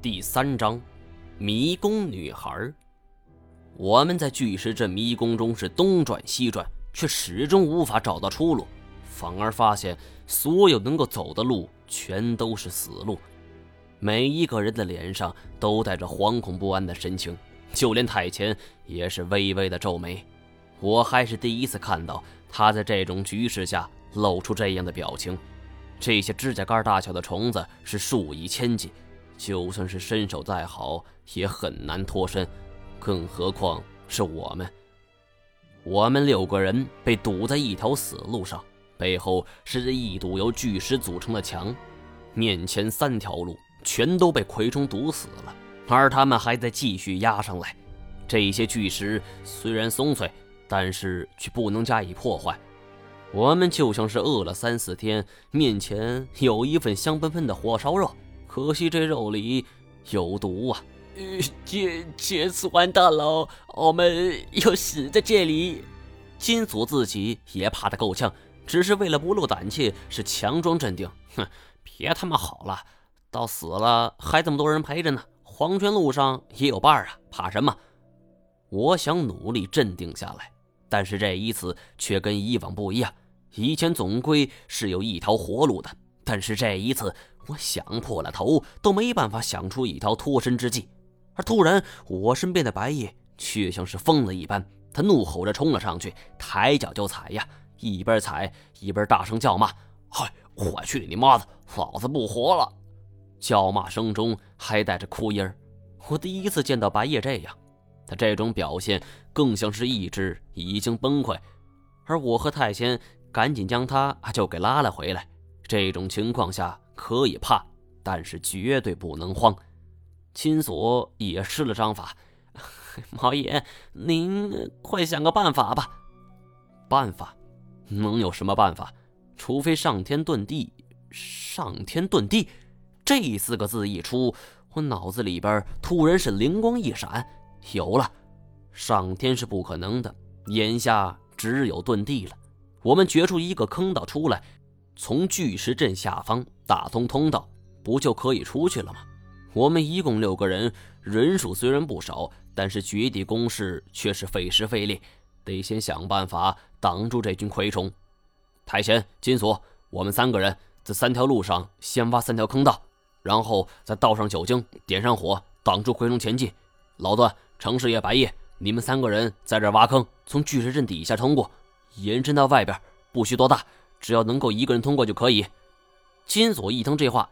第三章，迷宫女孩。我们在巨石阵迷宫中是东转西转，却始终无法找到出路，反而发现所有能够走的路全都是死路。每一个人的脸上都带着惶恐不安的神情，就连太前也是微微的皱眉。我还是第一次看到他在这种局势下露出这样的表情。这些指甲盖大小的虫子是数以千计。就算是身手再好，也很难脱身，更何况是我们。我们六个人被堵在一条死路上，背后是一堵由巨石组成的墙，面前三条路全都被葵虫堵死了，而他们还在继续压上来。这些巨石虽然松脆，但是却不能加以破坏。我们就像是饿了三四天，面前有一份香喷喷的火烧肉。可惜这肉里有毒啊！这这次完蛋了，我们要死在这里。金锁自己也怕得够呛，只是为了不露胆怯，是强装镇定。哼，别他妈好了，到死了还这么多人陪着呢，黄泉路上也有伴儿啊，怕什么？我想努力镇定下来，但是这一次却跟以往不一样。以前总归是有一条活路的，但是这一次。我想破了头都没办法想出一条脱身之计，而突然，我身边的白夜却像是疯了一般，他怒吼着冲了上去，抬脚就踩呀，一边踩一边大声叫骂：“嗨，我去你妈的，老子不活了！”叫骂声中还带着哭音儿。我第一次见到白夜这样，他这种表现更像是意志已经崩溃，而我和太仙赶紧将他就给拉了回来。这种情况下。可以怕，但是绝对不能慌。金锁也施了章法，毛爷，您快想个办法吧。办法？能有什么办法？除非上天遁地。上天遁地，这四个字一出，我脑子里边突然是灵光一闪，有了。上天是不可能的，眼下只有遁地了。我们掘出一个坑道出来。从巨石阵下方打通通道，不就可以出去了吗？我们一共六个人，人数虽然不少，但是掘地攻势却是费时费力，得先想办法挡住这群蛔虫。太贤、金锁，我们三个人在三条路上先挖三条坑道，然后再倒上酒精，点上火，挡住蛔虫前进。老段、程师爷、白夜，你们三个人在这挖坑，从巨石阵底下通过，延伸到外边，不需多大。只要能够一个人通过就可以。金锁一听这话，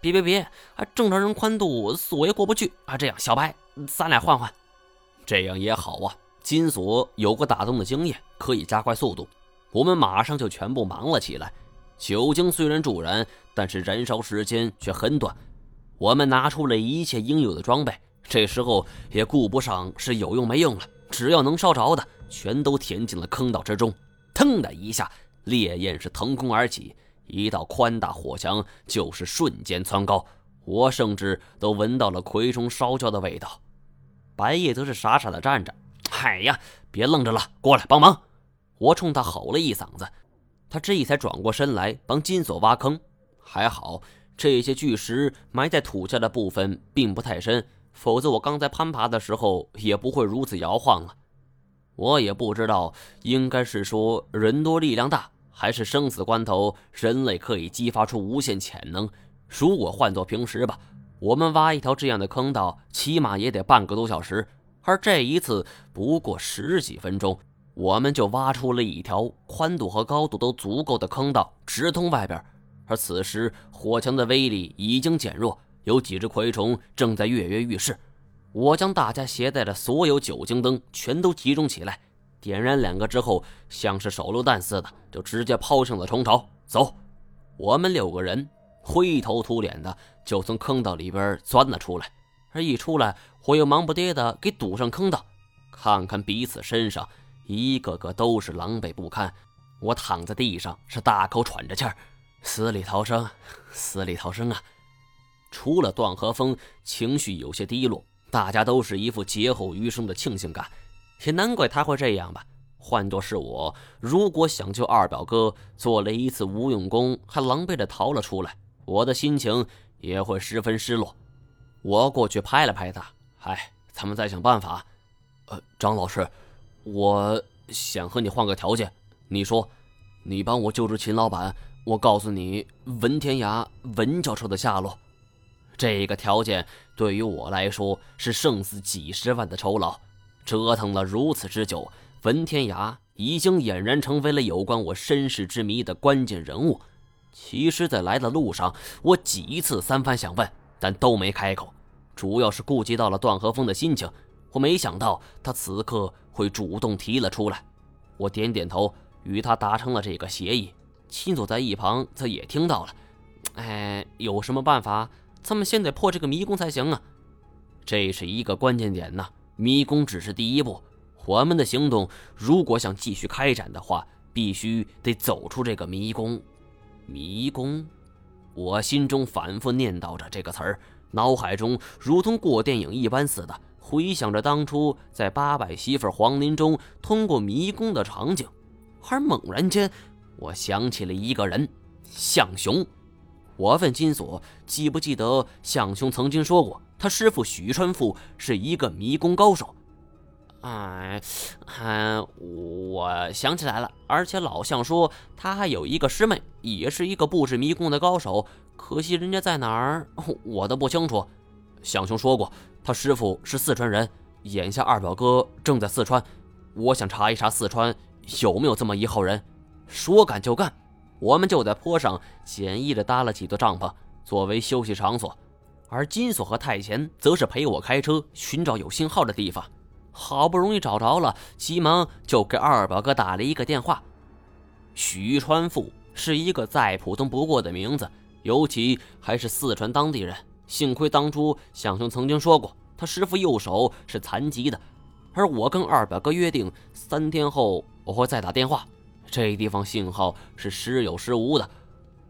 别别别，啊，正常人宽度锁也过不去啊！这样，小白，咱俩换换，这样也好啊。金锁有过打洞的经验，可以加快速度。我们马上就全部忙了起来。酒精虽然助燃，但是燃烧时间却很短。我们拿出了一切应有的装备，这时候也顾不上是有用没用了，只要能烧着的，全都填进了坑道之中。腾的一下。烈焰是腾空而起，一道宽大火墙就是瞬间蹿高，我甚至都闻到了葵虫烧焦的味道。白夜则是傻傻的站着，哎呀，别愣着了，过来帮忙！我冲他吼了一嗓子，他这才转过身来帮金锁挖坑。还好这些巨石埋在土下的部分并不太深，否则我刚才攀爬的时候也不会如此摇晃了。我也不知道，应该是说人多力量大。还是生死关头，人类可以激发出无限潜能。如果换做平时吧，我们挖一条这样的坑道，起码也得半个多小时。而这一次不过十几分钟，我们就挖出了一条宽度和高度都足够的坑道，直通外边。而此时火墙的威力已经减弱，有几只蛔虫正在跃跃欲试。我将大家携带的所有酒精灯全都集中起来。点燃两个之后，像是手榴弹似的，就直接抛向了虫巢。走，我们六个人灰头土脸的就从坑道里边钻了出来。而一出来，我又忙不迭的给堵上坑道。看看彼此身上，一个个都是狼狈不堪。我躺在地上，是大口喘着气儿，死里逃生，死里逃生啊！除了段和风，情绪有些低落，大家都是一副劫后余生的庆幸感。也难怪他会这样吧。换作是我，如果想救二表哥，做了一次无用功，还狼狈的逃了出来，我的心情也会十分失落。我过去拍了拍他，哎，咱们再想办法。呃，张老师，我想和你换个条件。你说，你帮我救治秦老板，我告诉你文天涯文教授的下落。这个条件对于我来说是胜似几十万的酬劳。折腾了如此之久，文天涯已经俨然成为了有关我身世之谜的关键人物。其实，在来的路上，我几次三番想问，但都没开口，主要是顾及到了段和风的心情。我没想到他此刻会主动提了出来。我点点头，与他达成了这个协议。秦佐在一旁则也听到了。哎，有什么办法？咱们先得破这个迷宫才行啊！这是一个关键点呐。迷宫只是第一步，我们的行动如果想继续开展的话，必须得走出这个迷宫。迷宫，我心中反复念叨着这个词儿，脑海中如同过电影一般似的回想着当初在八百媳妇黄林中通过迷宫的场景，而猛然间，我想起了一个人，向雄。我问金锁，记不记得向雄曾经说过，他师傅许川富是一个迷宫高手？哎，嗯，我想起来了，而且老向说他还有一个师妹，也是一个布置迷宫的高手，可惜人家在哪儿，我都不清楚。向兄说过，他师傅是四川人，眼下二表哥正在四川，我想查一查四川有没有这么一号人。说干就干。我们就在坡上简易的搭了几座帐篷作为休息场所，而金锁和太前则是陪我开车寻找有信号的地方。好不容易找着了，急忙就给二表哥打了一个电话。徐川富是一个再普通不过的名字，尤其还是四川当地人。幸亏当初向兄曾经说过，他师傅右手是残疾的，而我跟二表哥约定三天后我会再打电话。这地方信号是时有时无的，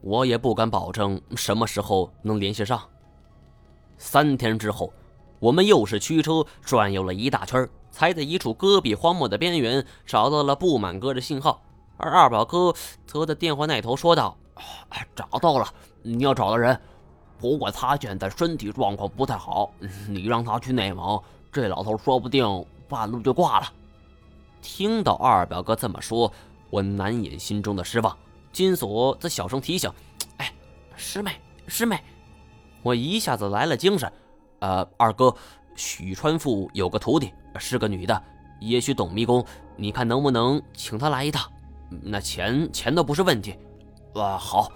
我也不敢保证什么时候能联系上。三天之后，我们又是驱车转悠了一大圈，才在一处戈壁荒漠的边缘找到了布满哥的信号。而二表哥则在电话那头说道：“找到了，你要找的人，不过他现在身体状况不太好，你让他去内蒙，这老头说不定半路就挂了。”听到二表哥这么说。我难掩心中的失望，金锁则小声提醒：“哎，师妹，师妹！”我一下子来了精神。呃，二哥，许川富有个徒弟，是个女的，也许懂迷宫，你看能不能请她来一趟？那钱钱都不是问题。啊，好，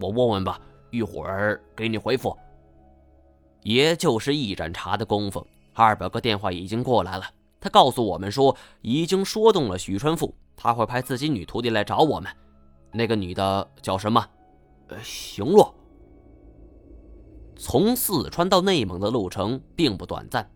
我问问吧，一会儿给你回复。也就是一盏茶的功夫，二表哥电话已经过来了，他告诉我们说，已经说动了许川富。他会派自己女徒弟来找我们，那个女的叫什么？呃，行洛。从四川到内蒙的路程并不短暂，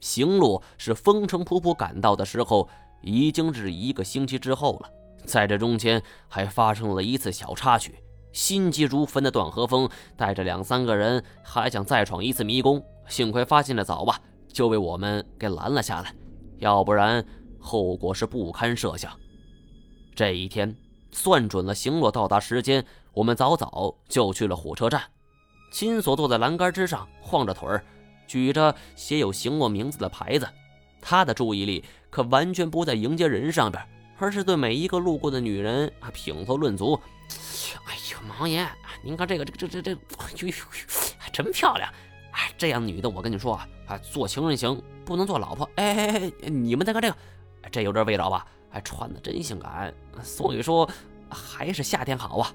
行洛是风尘仆仆赶到的时候，已经是一个星期之后了。在这中间还发生了一次小插曲，心急如焚的段和风带着两三个人还想再闯一次迷宫，幸亏发现的早吧，就被我们给拦了下来，要不然后果是不堪设想。这一天算准了行洛到达时间，我们早早就去了火车站。金锁坐在栏杆之上，晃着腿儿，举着写有行洛名字的牌子。他的注意力可完全不在迎接人上边，而是对每一个路过的女人啊品头论足。哎呦，王爷，您看这个，这个这这这，呦呦呦，还，真漂亮！哎，这样女的，我跟你说啊，啊，做情人行，不能做老婆。哎哎哎，你们再看这个，这有点味道吧？还穿的真性感，所以说还是夏天好啊。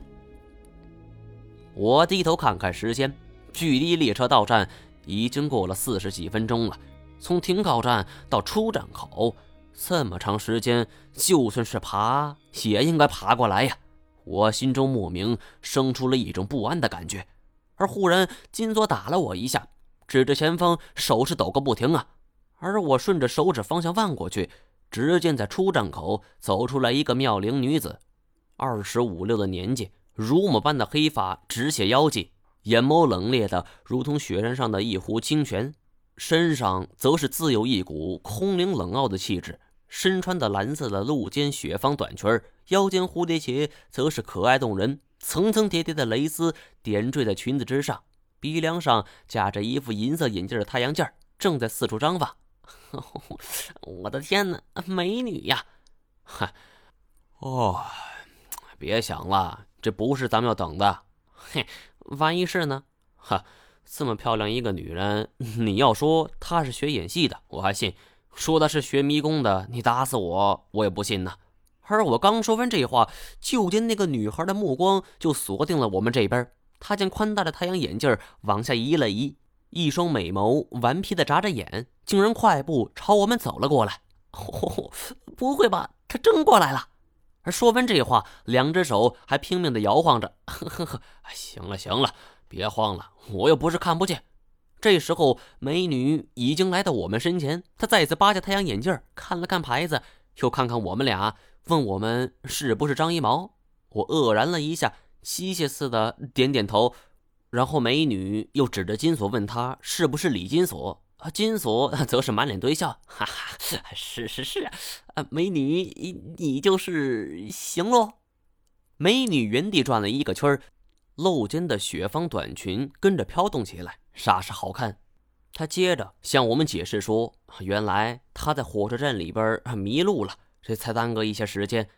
我低头看看时间，距离列车到站已经过了四十几分钟了。从停靠站到出站口这么长时间，就算是爬也应该爬过来呀。我心中莫名生出了一种不安的感觉，而忽然金锁打了我一下，指着前方，手是抖个不停啊。而我顺着手指方向望过去。只见在出站口走出来一个妙龄女子，二十五六的年纪，如墨般的黑发直泻腰际，眼眸冷冽的如同雪山上的一湖清泉，身上则是自有一股空灵冷傲的气质。身穿的蓝色的露肩雪纺短裙，腰间蝴蝶结则是可爱动人，层层叠叠的蕾丝点缀在裙子之上，鼻梁上架着一副银色眼镜的太阳镜，正在四处张望。我的天哪，美女呀！嗨，哦，别想了，这不是咱们要等的。嘿，万一是呢？哈，这么漂亮一个女人，你要说她是学演戏的，我还信；说她是学迷宫的，你打死我，我也不信呢。而我刚说完这话，就见那个女孩的目光就锁定了我们这边。她将宽大的太阳眼镜往下移了移，一双美眸顽皮的眨着眼，竟然快步朝我们走了过来。哦，不会吧？她真过来了！而说完这话，两只手还拼命的摇晃着。呵呵呵，行了行了，别慌了，我又不是看不见。这时候，美女已经来到我们身前，她再次扒下太阳眼镜，看了看牌子，又看看我们俩。问我们是不是张一毛？我愕然了一下，机械似的点点头。然后美女又指着金锁问他是不是李金锁？金锁 则是满脸堆笑，哈哈，是是是啊，美女你你就是行喽。美女原地转了一个圈露肩的雪纺短裙跟着飘动起来，煞是好看。她接着向我们解释说，原来她在火车站里边迷路了。这才耽搁一些时间，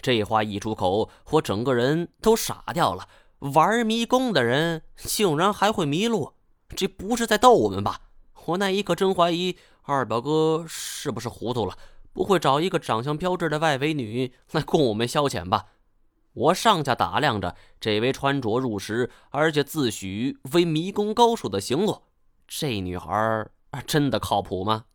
这话一出口，我整个人都傻掉了。玩迷宫的人竟然还会迷路，这不是在逗我们吧？我那一刻真怀疑二表哥是不是糊涂了，不会找一个长相标致的外围女来供我们消遣吧？我上下打量着这位穿着入时，而且自诩为迷宫高手的行路，这女孩真的靠谱吗？